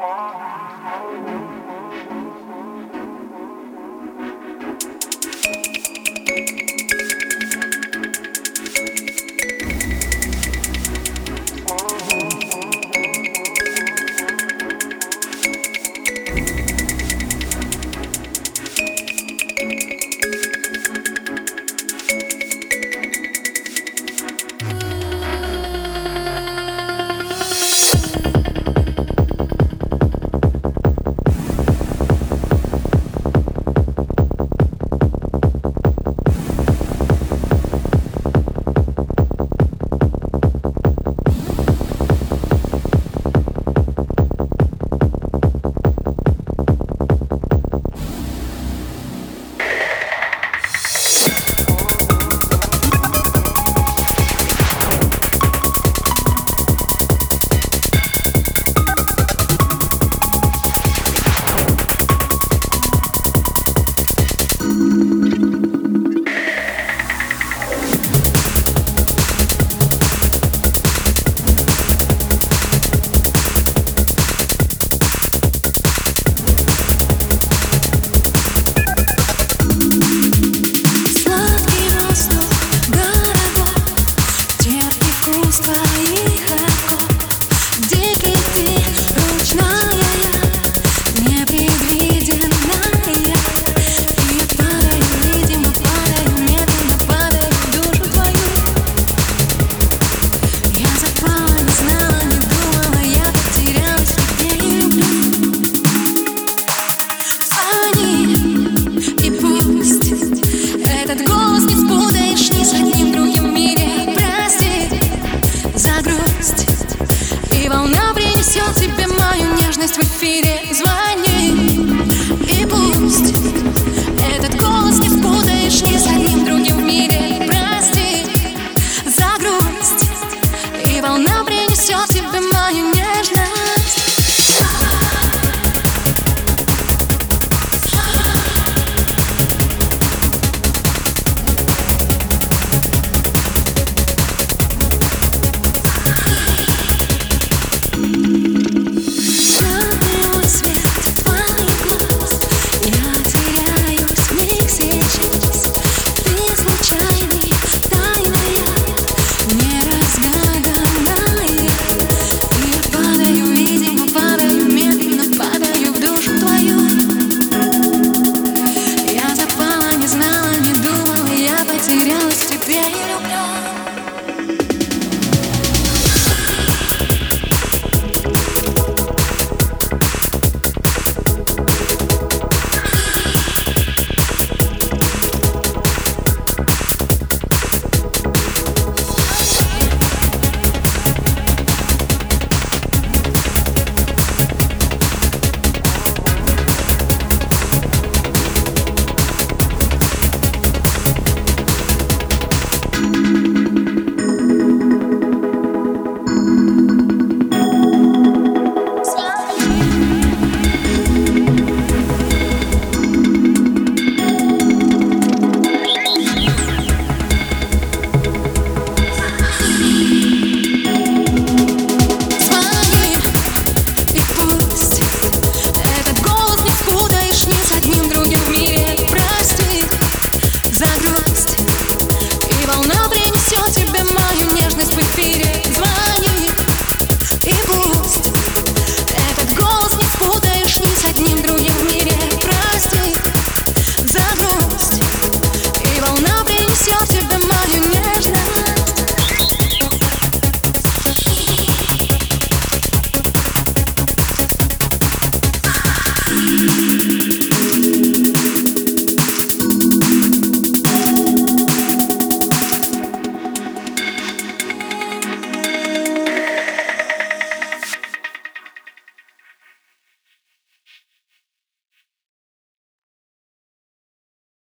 Oh, нежность в эфире. Звони и пусть